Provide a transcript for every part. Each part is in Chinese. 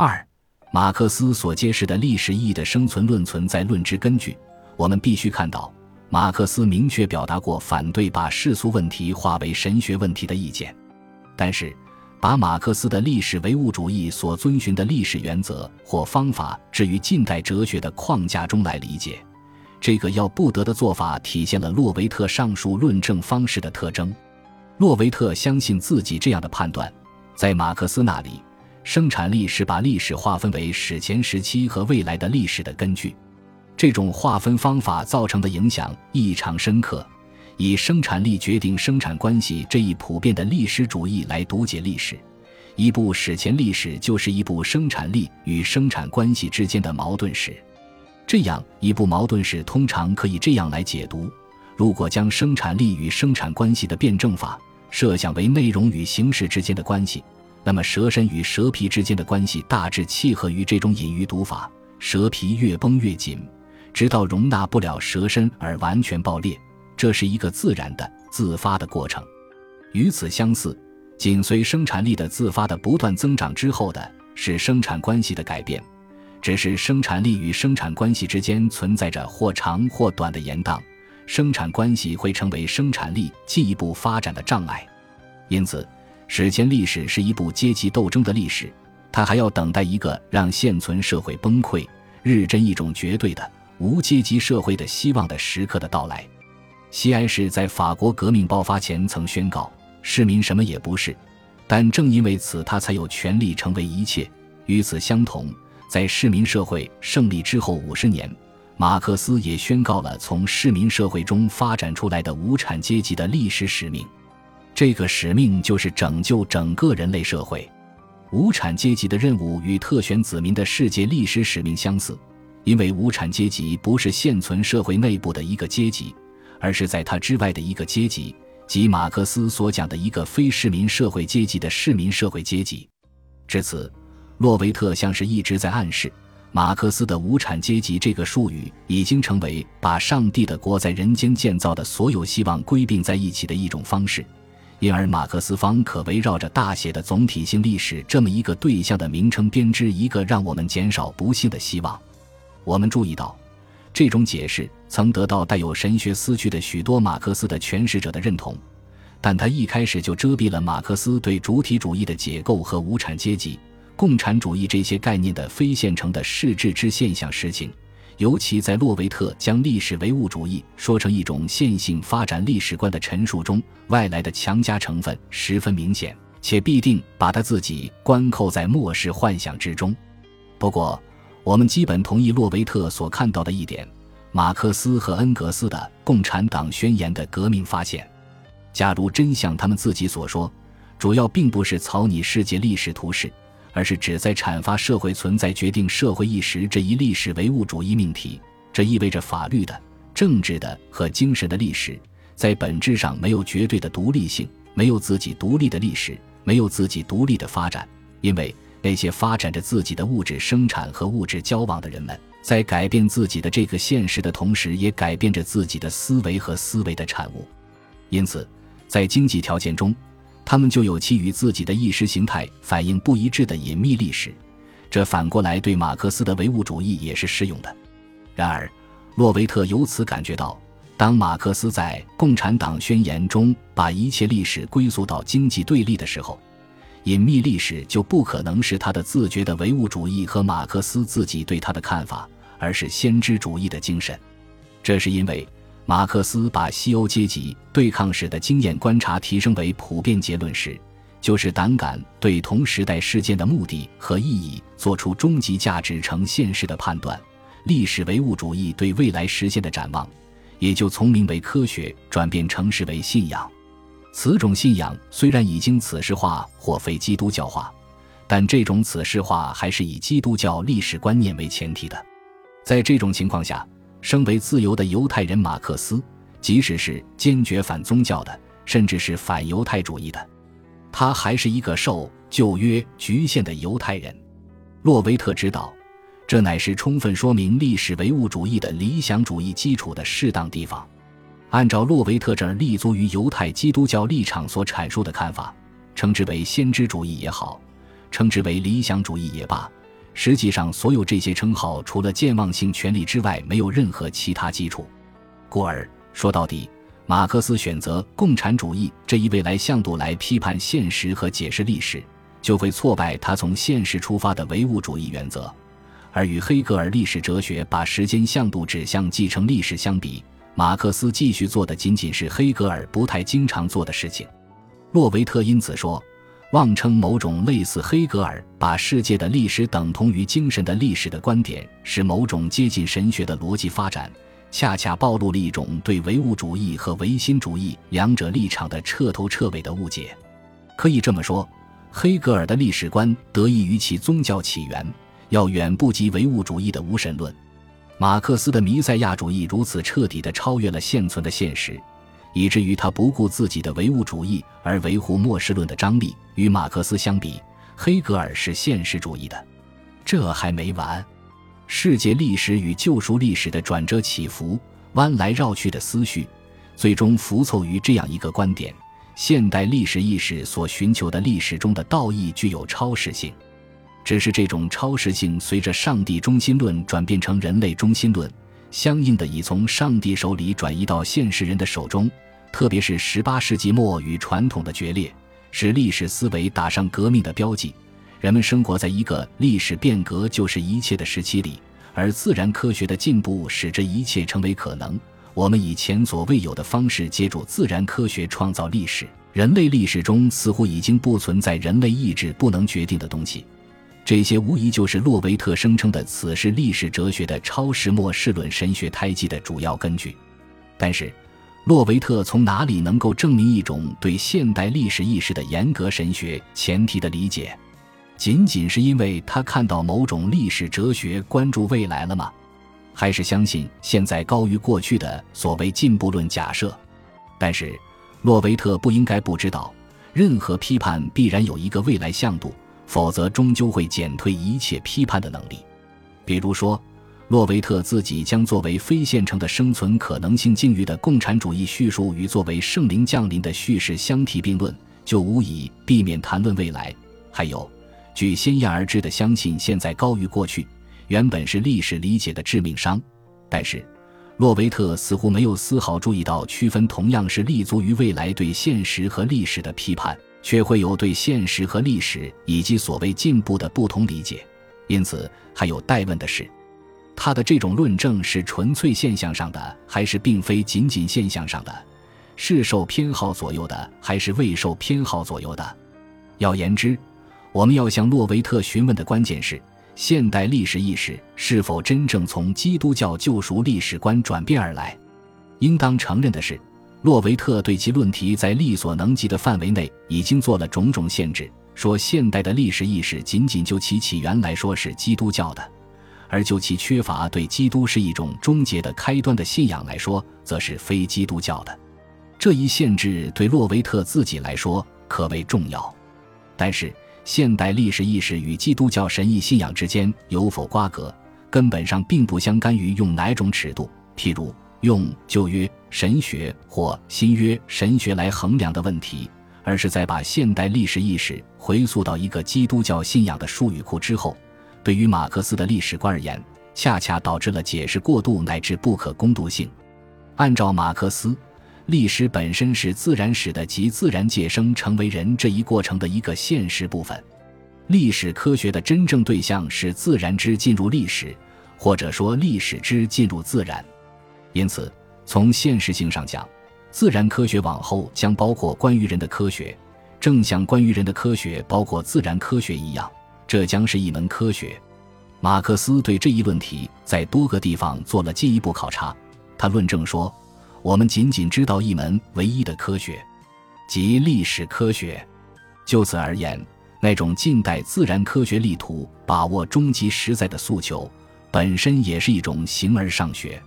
二、马克思所揭示的历史意义的生存论存在论之根据，我们必须看到，马克思明确表达过反对把世俗问题化为神学问题的意见，但是。把马克思的历史唯物主义所遵循的历史原则或方法置于近代哲学的框架中来理解，这个要不得的做法体现了洛维特上述论证方式的特征。洛维特相信自己这样的判断：在马克思那里，生产力是把历史划分为史前时期和未来的历史的根据。这种划分方法造成的影响异常深刻。以生产力决定生产关系这一普遍的历史主义来读解历史，一部史前历史就是一部生产力与生产关系之间的矛盾史。这样一部矛盾史通常可以这样来解读：如果将生产力与生产关系的辩证法设想为内容与形式之间的关系，那么蛇身与蛇皮之间的关系大致契合于这种隐喻读法：蛇皮越绷越紧，直到容纳不了蛇身而完全爆裂。这是一个自然的自发的过程，与此相似，紧随生产力的自发的不断增长之后的是生产关系的改变，只是生产力与生产关系之间存在着或长或短的延宕，生产关系会成为生产力进一步发展的障碍。因此，史前历史是一部阶级斗争的历史，它还要等待一个让现存社会崩溃、日臻一种绝对的无阶级社会的希望的时刻的到来。西安市在法国革命爆发前曾宣告市民什么也不是，但正因为此，他才有权利成为一切。与此相同，在市民社会胜利之后五十年，马克思也宣告了从市民社会中发展出来的无产阶级的历史使命。这个使命就是拯救整个人类社会。无产阶级的任务与特选子民的世界历史使命相似，因为无产阶级不是现存社会内部的一个阶级。而是在他之外的一个阶级，即马克思所讲的一个非市民社会阶级的市民社会阶级。至此，洛维特像是一直在暗示，马克思的无产阶级这个术语已经成为把上帝的国在人间建造的所有希望归并在一起的一种方式。因而，马克思方可围绕着大写的总体性历史这么一个对象的名称编织一个让我们减少不幸的希望。我们注意到。这种解释曾得到带有神学思绪的许多马克思的诠释者的认同，但他一开始就遮蔽了马克思对主体主义的解构和无产阶级、共产主义这些概念的非现成的实质之现象实情。尤其在洛维特将历史唯物主义说成一种线性发展历史观的陈述中，外来的强加成分十分明显，且必定把他自己关扣在末世幻想之中。不过，我们基本同意洛维特所看到的一点：马克思和恩格斯的《共产党宣言》的革命发现。假如真像他们自己所说，主要并不是草拟世界历史图式，而是旨在阐发社会存在决定社会意识这一历史唯物主义命题，这意味着法律的、政治的和精神的历史在本质上没有绝对的独立性，没有自己独立的历史，没有自己独立的发展，因为。那些发展着自己的物质生产和物质交往的人们，在改变自己的这个现实的同时，也改变着自己的思维和思维的产物。因此，在经济条件中，他们就有其与自己的意识形态反应不一致的隐秘历史。这反过来对马克思的唯物主义也是适用的。然而，洛维特由此感觉到，当马克思在《共产党宣言》中把一切历史归宿到经济对立的时候，隐秘历史就不可能是他的自觉的唯物主义和马克思自己对他的看法，而是先知主义的精神。这是因为马克思把西欧阶级对抗史的经验观察提升为普遍结论时，就是胆敢对同时代事件的目的和意义做出终极价值呈现式的判断。历史唯物主义对未来实现的展望，也就从名为科学转变成是为信仰。此种信仰虽然已经此世化或非基督教化，但这种此世化还是以基督教历史观念为前提的。在这种情况下，身为自由的犹太人马克思，即使是坚决反宗教的，甚至是反犹太主义的，他还是一个受旧约局限的犹太人。洛维特知道，这乃是充分说明历史唯物主义的理想主义基础的适当地方。按照洛维特这儿立足于犹太基督教立场所阐述的看法，称之为先知主义也好，称之为理想主义也罢，实际上，所有这些称号除了健忘性权利之外，没有任何其他基础。故而说到底，马克思选择共产主义这一未来向度来批判现实和解释历史，就会挫败他从现实出发的唯物主义原则。而与黑格尔历史哲学把时间向度指向继承历史相比，马克思继续做的仅仅是黑格尔不太经常做的事情。洛维特因此说。妄称某种类似黑格尔把世界的历史等同于精神的历史的观点是某种接近神学的逻辑发展，恰恰暴露了一种对唯物主义和唯心主义两者立场的彻头彻尾的误解。可以这么说，黑格尔的历史观得益于其宗教起源，要远不及唯物主义的无神论。马克思的弥赛亚主义如此彻底地超越了现存的现实。以至于他不顾自己的唯物主义而维护末世论的张力。与马克思相比，黑格尔是现实主义的。这还没完，世界历史与救赎历史的转折起伏、弯来绕去的思绪，最终浮凑于这样一个观点：现代历史意识所寻求的历史中的道义具有超时性。只是这种超时性随着上帝中心论转变成人类中心论，相应的已从上帝手里转移到现实人的手中。特别是十八世纪末与传统的决裂，使历史思维打上革命的标记。人们生活在一个历史变革就是一切的时期里，而自然科学的进步使这一切成为可能。我们以前所未有的方式借助自然科学创造历史。人类历史中似乎已经不存在人类意志不能决定的东西。这些无疑就是洛维特声称的此时历史哲学的超时末世论神学胎记的主要根据。但是。洛维特从哪里能够证明一种对现代历史意识的严格神学前提的理解？仅仅是因为他看到某种历史哲学关注未来了吗？还是相信现在高于过去的所谓进步论假设？但是，洛维特不应该不知道，任何批判必然有一个未来向度，否则终究会减退一切批判的能力。比如说。洛维特自己将作为非现成的生存可能性境遇的共产主义叙述与作为圣灵降临的叙事相提并论，就无以避免谈论未来。还有，据先验而知的相信现在高于过去，原本是历史理解的致命伤。但是，洛维特似乎没有丝毫注意到，区分同样是立足于未来对现实和历史的批判，却会有对现实和历史以及所谓进步的不同理解。因此，还有待问的是。他的这种论证是纯粹现象上的，还是并非仅仅现象上的？是受偏好左右的，还是未受偏好左右的？要言之，我们要向洛维特询问的关键是：现代历史意识是否真正从基督教救赎历史观转变而来？应当承认的是，洛维特对其论题在力所能及的范围内已经做了种种限制，说现代的历史意识仅仅就其起源来说是基督教的。而就其缺乏对基督是一种终结的开端的信仰来说，则是非基督教的。这一限制对洛维特自己来说可谓重要。但是，现代历史意识与基督教神意信仰之间有否瓜葛，根本上并不相干于用哪种尺度，譬如用旧约神学或新约神学来衡量的问题，而是在把现代历史意识回溯到一个基督教信仰的术语库之后。对于马克思的历史观而言，恰恰导致了解释过度乃至不可攻读性。按照马克思，历史本身是自然史的及自然界生成为人这一过程的一个现实部分。历史科学的真正对象是自然之进入历史，或者说历史之进入自然。因此，从现实性上讲，自然科学往后将包括关于人的科学，正像关于人的科学包括自然科学一样。这将是一门科学。马克思对这一论题在多个地方做了进一步考察。他论证说：“我们仅仅知道一门唯一的科学，即历史科学。就此而言，那种近代自然科学力图把握终极实在的诉求，本身也是一种形而上学。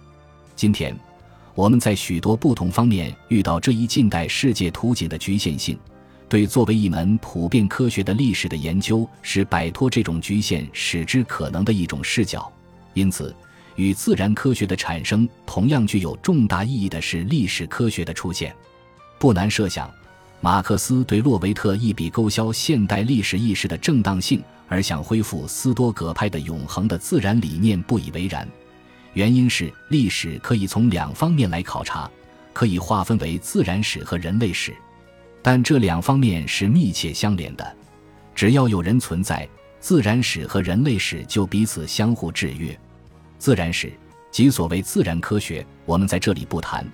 今天，我们在许多不同方面遇到这一近代世界图景的局限性。”对作为一门普遍科学的历史的研究，是摆脱这种局限使之可能的一种视角。因此，与自然科学的产生同样具有重大意义的是历史科学的出现。不难设想，马克思对洛维特一笔勾销现代历史意识的正当性，而想恢复斯多葛派的永恒的自然理念不以为然。原因是历史可以从两方面来考察，可以划分为自然史和人类史，但这两方面是密切相连的。只要有人存在，自然史和人类史就彼此相互制约。自然史即所谓自然科学，我们在这里不谈。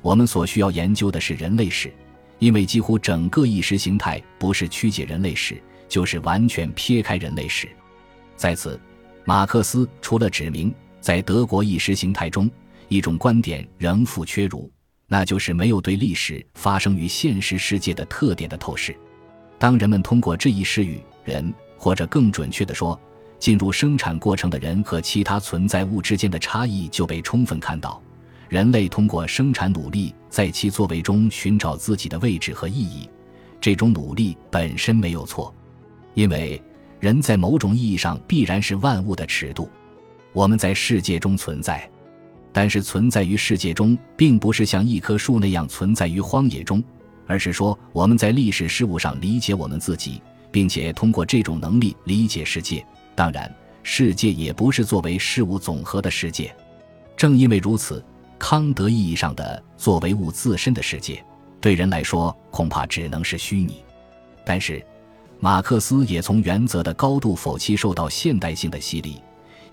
我们所需要研究的是人类史。因为几乎整个意识形态不是曲解人类史，就是完全撇开人类史。在此，马克思除了指明在德国意识形态中一种观点仍负缺如，那就是没有对历史发生于现实世界的特点的透视。当人们通过这一视与人，或者更准确地说，进入生产过程的人和其他存在物之间的差异就被充分看到。人类通过生产努力，在其作为中寻找自己的位置和意义。这种努力本身没有错，因为人在某种意义上必然是万物的尺度。我们在世界中存在，但是存在于世界中，并不是像一棵树那样存在于荒野中，而是说我们在历史事物上理解我们自己，并且通过这种能力理解世界。当然，世界也不是作为事物总和的世界。正因为如此。康德意义上的作为物自身的世界，对人来说恐怕只能是虚拟。但是，马克思也从原则的高度否其受到现代性的洗礼，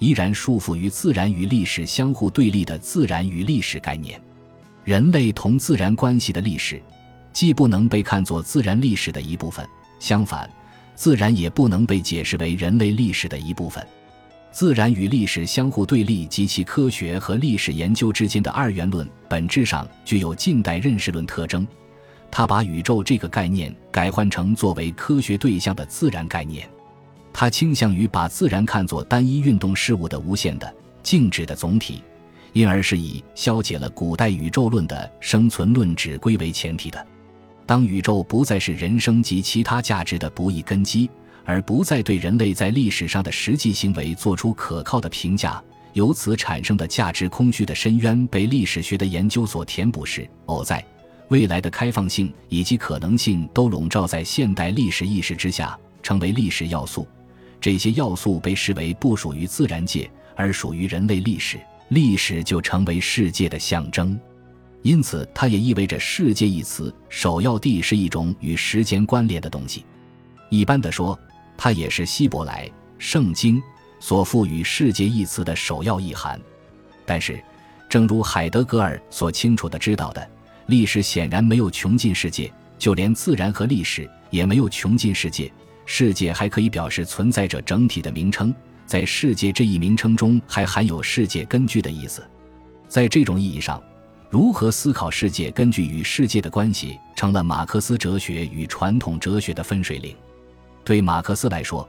依然束缚于自然与历史相互对立的自然与历史概念。人类同自然关系的历史，既不能被看作自然历史的一部分，相反，自然也不能被解释为人类历史的一部分。自然与历史相互对立及其科学和历史研究之间的二元论，本质上具有近代认识论特征。他把宇宙这个概念改换成作为科学对象的自然概念。他倾向于把自然看作单一运动事物的无限的、静止的总体，因而是以消解了古代宇宙论的生存论指归为前提的。当宇宙不再是人生及其他价值的不易根基。而不再对人类在历史上的实际行为做出可靠的评价，由此产生的价值空虚的深渊被历史学的研究所填补时，偶在未来的开放性以及可能性都笼罩在现代历史意识之下，成为历史要素。这些要素被视为不属于自然界，而属于人类历史，历史就成为世界的象征。因此，它也意味着“世界”一词首要地是一种与时间关联的东西。一般的说。它也是希伯来圣经所赋予“世界”一词的首要意涵，但是，正如海德格尔所清楚的知道的，历史显然没有穷尽世界，就连自然和历史也没有穷尽世界。世界还可以表示存在着整体的名称，在“世界”这一名称中还含有“世界根据”的意思。在这种意义上，如何思考世界根据与世界的关系，成了马克思哲学与传统哲学的分水岭。对马克思来说，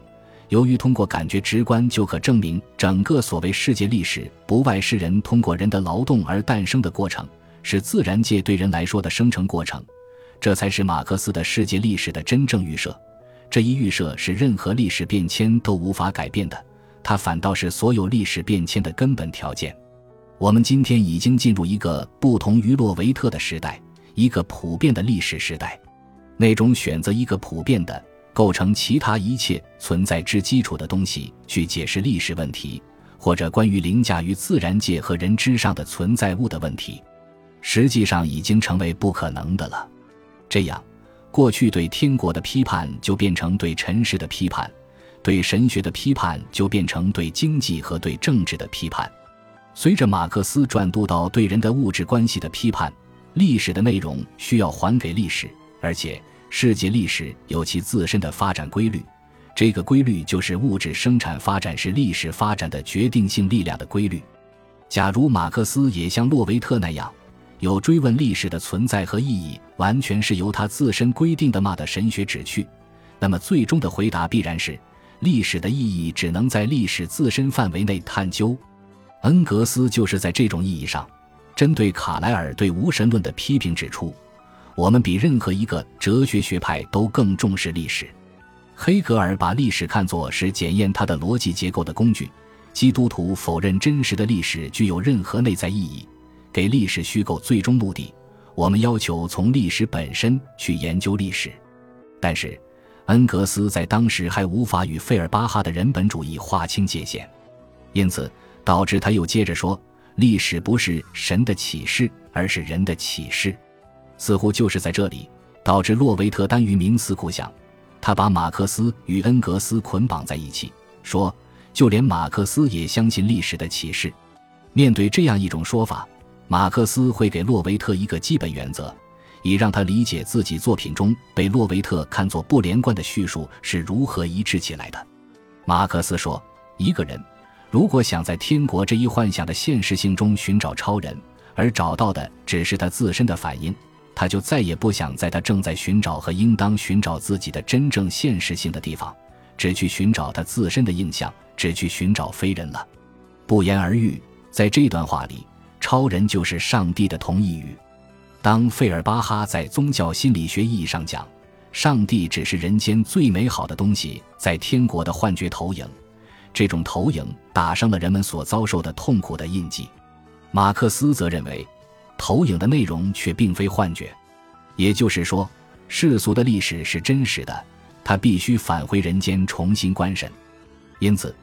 由于通过感觉直观就可证明整个所谓世界历史不外是人通过人的劳动而诞生的过程，是自然界对人来说的生成过程，这才是马克思的世界历史的真正预设。这一预设是任何历史变迁都无法改变的，它反倒是所有历史变迁的根本条件。我们今天已经进入一个不同于洛维特的时代，一个普遍的历史时代，那种选择一个普遍的。构成其他一切存在之基础的东西去解释历史问题，或者关于凌驾于自然界和人之上的存在物的问题，实际上已经成为不可能的了。这样，过去对天国的批判就变成对尘世的批判，对神学的批判就变成对经济和对政治的批判。随着马克思转渡到对人的物质关系的批判，历史的内容需要还给历史，而且。世界历史有其自身的发展规律，这个规律就是物质生产发展是历史发展的决定性力量的规律。假如马克思也像洛维特那样，有追问历史的存在和意义完全是由他自身规定的嘛的神学旨趣，那么最终的回答必然是：历史的意义只能在历史自身范围内探究。恩格斯就是在这种意义上，针对卡莱尔对无神论的批评指出。我们比任何一个哲学学派都更重视历史。黑格尔把历史看作是检验他的逻辑结构的工具。基督徒否认真实的历史具有任何内在意义，给历史虚构最终目的。我们要求从历史本身去研究历史。但是，恩格斯在当时还无法与费尔巴哈的人本主义划清界限，因此导致他又接着说：历史不是神的启示，而是人的启示。似乎就是在这里，导致洛维特耽于冥思苦想。他把马克思与恩格斯捆绑在一起，说。就连马克思也相信历史的启示。面对这样一种说法，马克思会给洛维特一个基本原则，以让他理解自己作品中被洛维特看作不连贯的叙述是如何一致起来的。马克思说：“一个人如果想在天国这一幻想的现实性中寻找超人，而找到的只是他自身的反应，他就再也不想在他正在寻找和应当寻找自己的真正现实性的地方，只去寻找他自身的印象。”只去寻找非人了，不言而喻。在这段话里，超人就是上帝的同义语。当费尔巴哈在宗教心理学意义上讲，上帝只是人间最美好的东西在天国的幻觉投影，这种投影打上了人们所遭受的痛苦的印记。马克思则认为，投影的内容却并非幻觉，也就是说，世俗的历史是真实的，他必须返回人间重新观审。因此。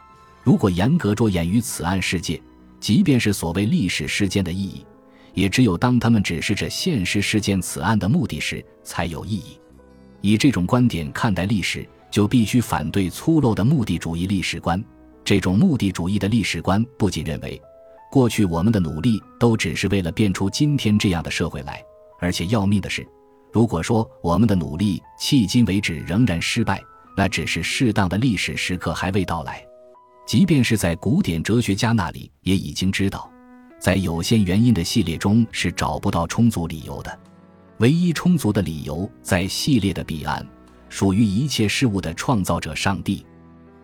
如果严格着眼于此案世界，即便是所谓历史事件的意义，也只有当他们指示着现实事件此案的目的时才有意义。以这种观点看待历史，就必须反对粗陋的目的主义历史观。这种目的主义的历史观不仅认为过去我们的努力都只是为了变出今天这样的社会来，而且要命的是，如果说我们的努力迄今为止仍然失败，那只是适当的历史时刻还未到来。即便是在古典哲学家那里，也已经知道，在有限原因的系列中是找不到充足理由的。唯一充足的理由在系列的彼岸，属于一切事物的创造者上帝。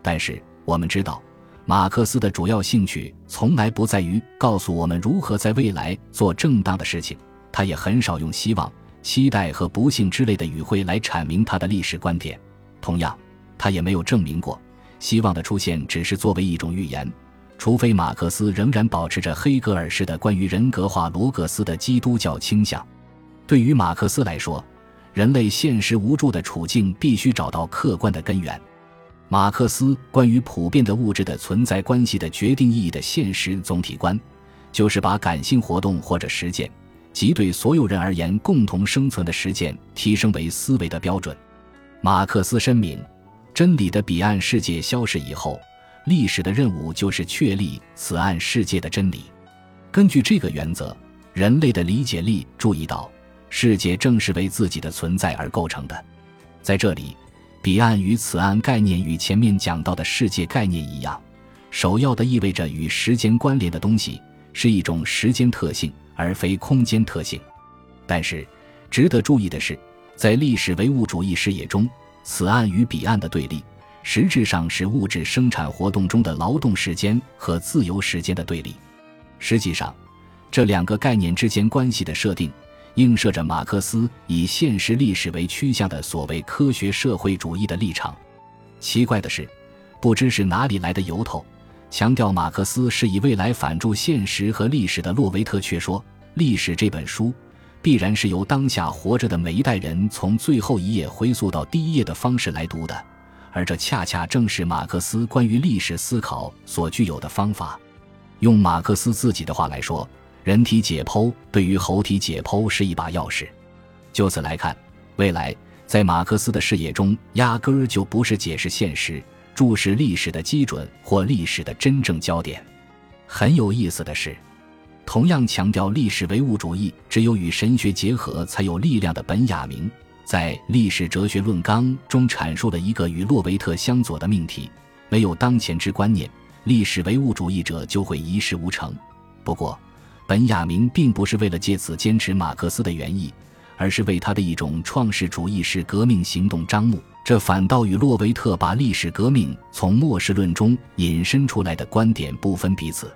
但是我们知道，马克思的主要兴趣从来不在于告诉我们如何在未来做正当的事情，他也很少用希望、期待和不幸之类的语汇来阐明他的历史观点。同样，他也没有证明过。希望的出现只是作为一种预言，除非马克思仍然保持着黑格尔式的关于人格化罗格斯的基督教倾向。对于马克思来说，人类现实无助的处境必须找到客观的根源。马克思关于普遍的物质的存在关系的决定意义的现实总体观，就是把感性活动或者实践，即对所有人而言共同生存的实践，提升为思维的标准。马克思声明。真理的彼岸世界消逝以后，历史的任务就是确立此岸世界的真理。根据这个原则，人类的理解力注意到，世界正是为自己的存在而构成的。在这里，彼岸与此岸概念与前面讲到的世界概念一样，首要的意味着与时间关联的东西是一种时间特性，而非空间特性。但是，值得注意的是，在历史唯物主义视野中。此岸与彼岸的对立，实质上是物质生产活动中的劳动时间和自由时间的对立。实际上，这两个概念之间关系的设定，映射着马克思以现实历史为趋向的所谓科学社会主义的立场。奇怪的是，不知是哪里来的由头，强调马克思是以未来反助现实和历史的洛维特却说，历史这本书。必然是由当下活着的每一代人从最后一页回溯到第一页的方式来读的，而这恰恰正是马克思关于历史思考所具有的方法。用马克思自己的话来说，人体解剖对于猴体解剖是一把钥匙。就此来看，未来在马克思的视野中，压根儿就不是解释现实、注视历史的基准或历史的真正焦点。很有意思的是。同样强调历史唯物主义只有与神学结合才有力量的本雅明，在《历史哲学论纲》中阐述了一个与洛维特相左的命题：没有当前之观念，历史唯物主义者就会一事无成。不过，本雅明并不是为了借此坚持马克思的原意，而是为他的一种创世主义式革命行动张目。这反倒与洛维特把历史革命从末世论中引申出来的观点不分彼此。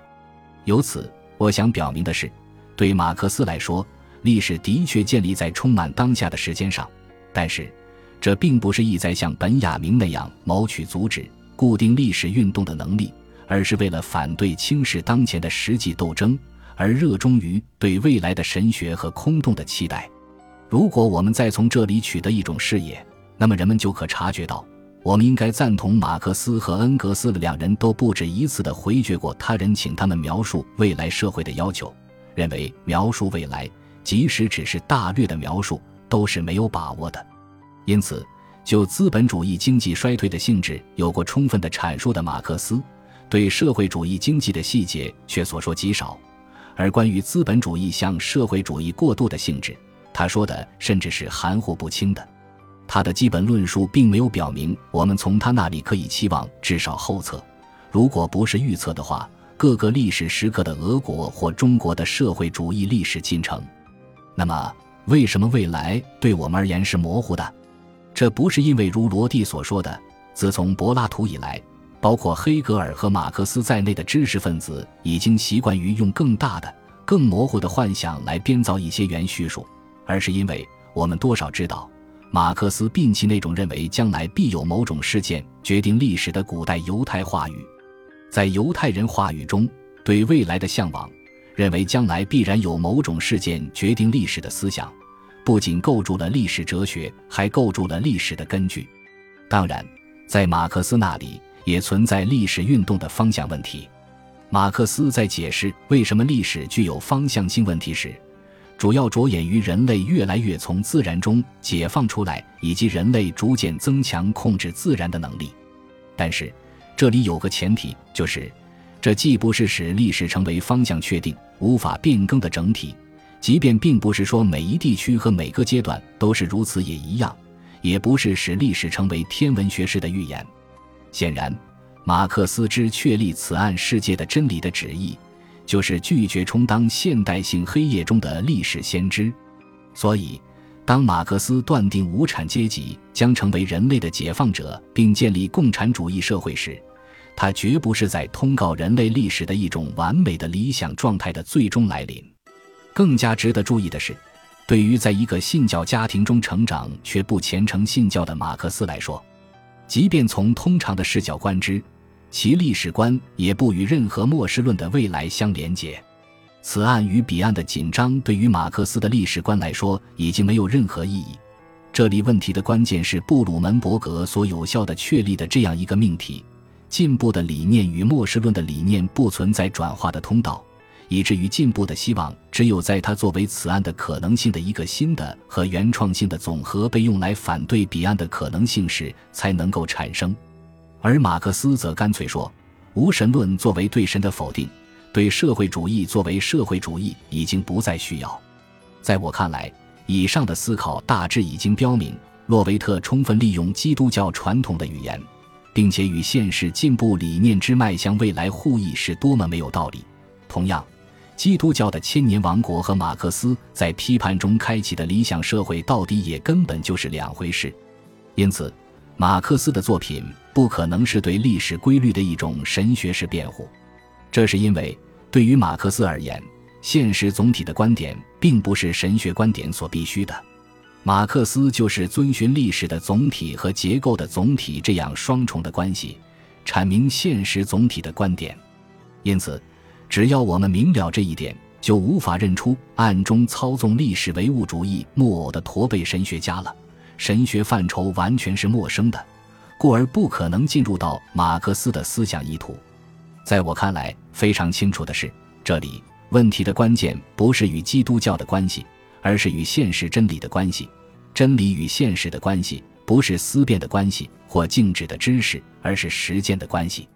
由此。我想表明的是，对马克思来说，历史的确建立在充满当下的时间上，但是，这并不是意在像本雅明那样谋取阻止固定历史运动的能力，而是为了反对轻视当前的实际斗争，而热衷于对未来的神学和空洞的期待。如果我们再从这里取得一种视野，那么人们就可察觉到，我们应该赞同马克思和恩格斯的两人都不止一次地回绝过他人请他们描述未来社会的要求，认为描述未来，即使只是大略的描述，都是没有把握的。因此，就资本主义经济衰退的性质有过充分的阐述的马克思，对社会主义经济的细节却所说极少；而关于资本主义向社会主义过渡的性质，他说的甚至是含糊不清的。他的基本论述并没有表明我们从他那里可以期望至少后测，如果不是预测的话，各个历史时刻的俄国或中国的社会主义历史进程。那么，为什么未来对我们而言是模糊的？这不是因为如罗蒂所说的，自从柏拉图以来，包括黑格尔和马克思在内的知识分子已经习惯于用更大的、更模糊的幻想来编造一些原叙述，而是因为我们多少知道，马克思摒弃那种认为将来必有某种事件决定历史的古代犹太话语，在犹太人话语中对未来的向往，认为将来必然有某种事件决定历史的思想。不仅构筑了历史哲学，还构筑了历史的根据。当然，在马克思那里也存在历史运动的方向问题。马克思在解释为什么历史具有方向性问题时，主要着眼于人类越来越从自然中解放出来，以及人类逐渐增强控制自然的能力。但是，这里有个前提，就是这既不是使历史成为方向确定、无法变更的整体。即便并不是说每一地区和每个阶段都是如此也一样，也不是使历史成为天文学式的预言。显然，马克思之确立此案世界的真理的旨意，就是拒绝充当现代性黑夜中的历史先知。所以，当马克思断定无产阶级将成为人类的解放者，并建立共产主义社会时，他绝不是在通告人类历史的一种完美的理想状态的最终来临。更加值得注意的是，对于在一个信教家庭中成长却不虔诚信教的马克思来说，即便从通常的视角观之，其历史观也不与任何末世论的未来相连结。此案与彼岸的紧张对于马克思的历史观来说已经没有任何意义。这里问题的关键是布鲁门伯格所有效的确立的这样一个命题：进步的理念与末世论的理念不存在转化的通道。以至于进步的希望，只有在他作为此案的可能性的一个新的和原创性的总和被用来反对彼岸的可能性时，才能够产生。而马克思则干脆说，无神论作为对神的否定，对社会主义作为社会主义已经不再需要。在我看来，以上的思考大致已经标明，洛维特充分利用基督教传统的语言，并且与现实进步理念之迈向未来互译是多么没有道理。同样。基督教的千年王国和马克思在批判中开启的理想社会，到底也根本就是两回事。因此，马克思的作品不可能是对历史规律的一种神学式辩护。这是因为，对于马克思而言，现实总体的观点并不是神学观点所必须的。马克思就是遵循历史的总体和结构的总体这样双重的关系，阐明现实总体的观点。因此。只要我们明了这一点，就无法认出暗中操纵历史唯物主义木偶的驼背神学家了。神学范畴完全是陌生的，故而不可能进入到马克思的思想意图。在我看来，非常清楚的是，这里问题的关键不是与基督教的关系，而是与现实真理的关系。真理与现实的关系，不是思辨的关系或静止的知识，而是时间的关系。